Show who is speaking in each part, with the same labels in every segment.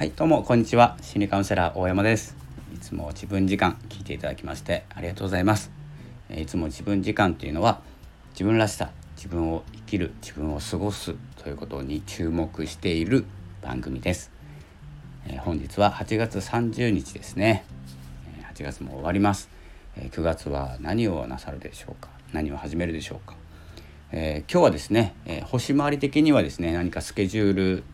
Speaker 1: はいどうもこんにちは。心理カウンセラー大山です。いつも自分時間聞いていただきましてありがとうございます。いつも自分時間っていうのは自分らしさ自分を生きる自分を過ごすということに注目している番組です、え本日は8月30日ですね。8月も終わります。9月は何をなさるでしょうか？何を始めるでしょうか、えー、今日はですね、えー、星回り的にはですね何かスケジュール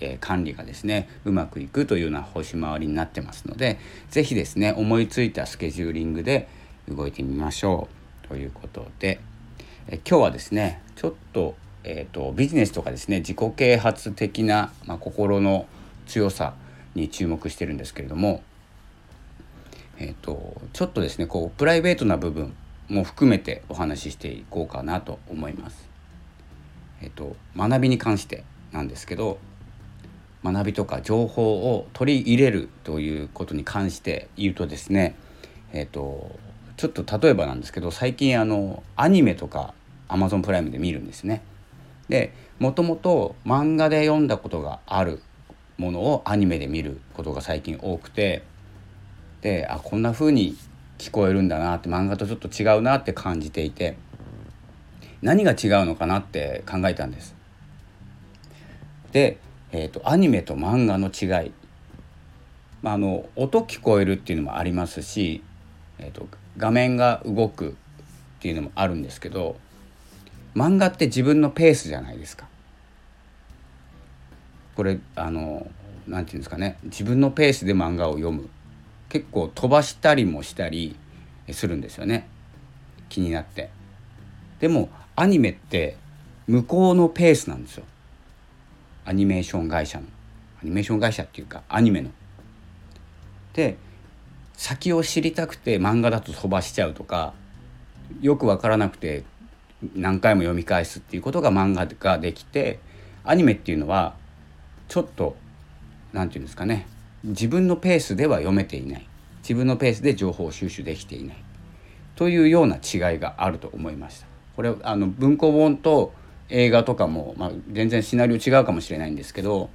Speaker 1: え管理がですねうまくいくというような星回りになってますので是非ですね思いついたスケジューリングで動いてみましょうということで、え今日はですねちょっと,、えーと、ビジネスとかですね自己啓発的な、まあ、心の強さに注目してるんですけれども、えーと、ちょっとですねこうプライベートな部分も含めてお話ししていこうかなと思います。えっ、と学びに関してなんですけど学びとか情報を取り入れるということに関して言うとですねえっ、とちょっと例えばなんですけど最近あのアニメとか Amazon プライムで見るんですね。でもともと漫画で読んだことがあるものをアニメで見ることが最近多くてであこんな風に聞こえるんだなって漫画とちょっと違うなって感じていて何が違うのかなって考えたんです。でえーと、アニメと漫画の違い、まあ、あの音聞こえるっていうのもありますし、えーと、画面が動くっていうのもあるんですけど漫画って自分のペースじゃないですか。これあのなんていうんですかね自分のペースで漫画を読む結構飛ばしたりもしたりするんですよね気になって。でもアニメって向こうのペースなんですよ。アニメーション会社のアニメーション会社っていうかアニメの。で先を知りたくて漫画だと飛ばしちゃうとかよく分からなくて何回も読み返すっていうことが漫画ができてアニメっていうのはちょっと何て言うんですかね自分のペースでは読めていない自分のペースで情報を収集できていないというような違いがあると思いました。これあの文庫本と映画とかも、まあ、全然シナリオ違うかもしれないんですけど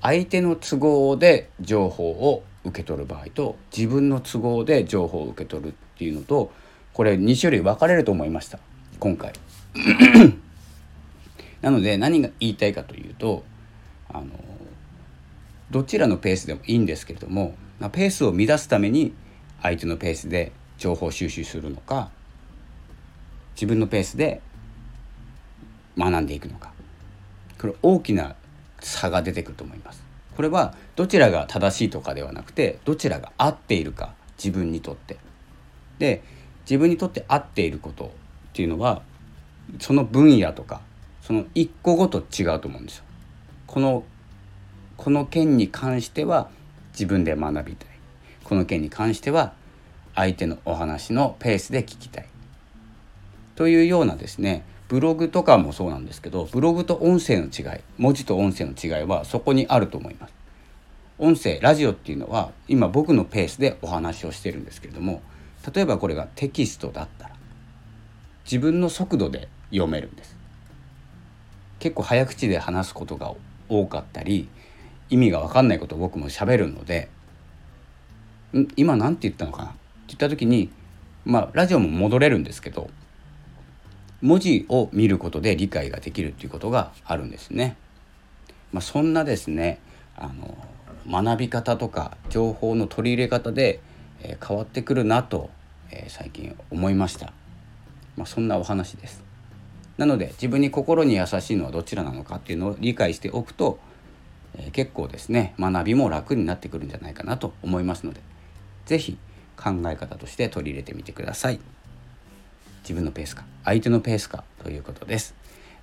Speaker 1: 相手の都合で情報を受け取る場合と自分の都合で情報を受け取るっていうのとこれ2種類分かれると思いました今回。なので何が言いたいかというとあのどちらのペースでもいいんですけれどもペースを乱すために相手のペースで情報収集するのか自分のペースで学んでいくのか。これ大きな差が出てくると思います。これはどちらが正しいとかではなくてどちらが合っているか自分にとって。で自分にとって合っていることっていうのはその分野とかその一個ごと違うと思うんですよ。このこの件に関しては自分で学びたい。この件に関しては相手のお話のペースで聞きたい。というようなですねブログとかもそうなんですけどブログと音声の違い文字と音声の違いはそこにあると思います。音声ラジオっていうのは今僕のペースでお話をしてるんですけれども例えばこれがテキストだったら自分の速度で読めるんです結構早口で話すことが多かったり意味が分かんないことを僕も喋るのでん今何て言ったのかな？って言った時にまあラジオも戻れるんですけど文字を見ることで理解ができるっていうことがあるんですね。まあ、そんなですねあの学び方とか情報の取り入れ方で、えー、変わってくるなと、えー、最近思いました。まあ、そんなお話です。なので自分に心に優しいのはどちらなのかっていうのを理解しておくと、えー、結構ですね学びも楽になってくるんじゃないかなと思いますので是非考え方として取り入れてみてください。自分のペースか相手のペースかということです、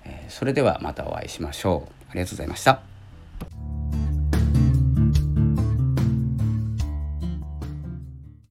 Speaker 1: えー、それではまたお会いしましょう。ありがとうございました。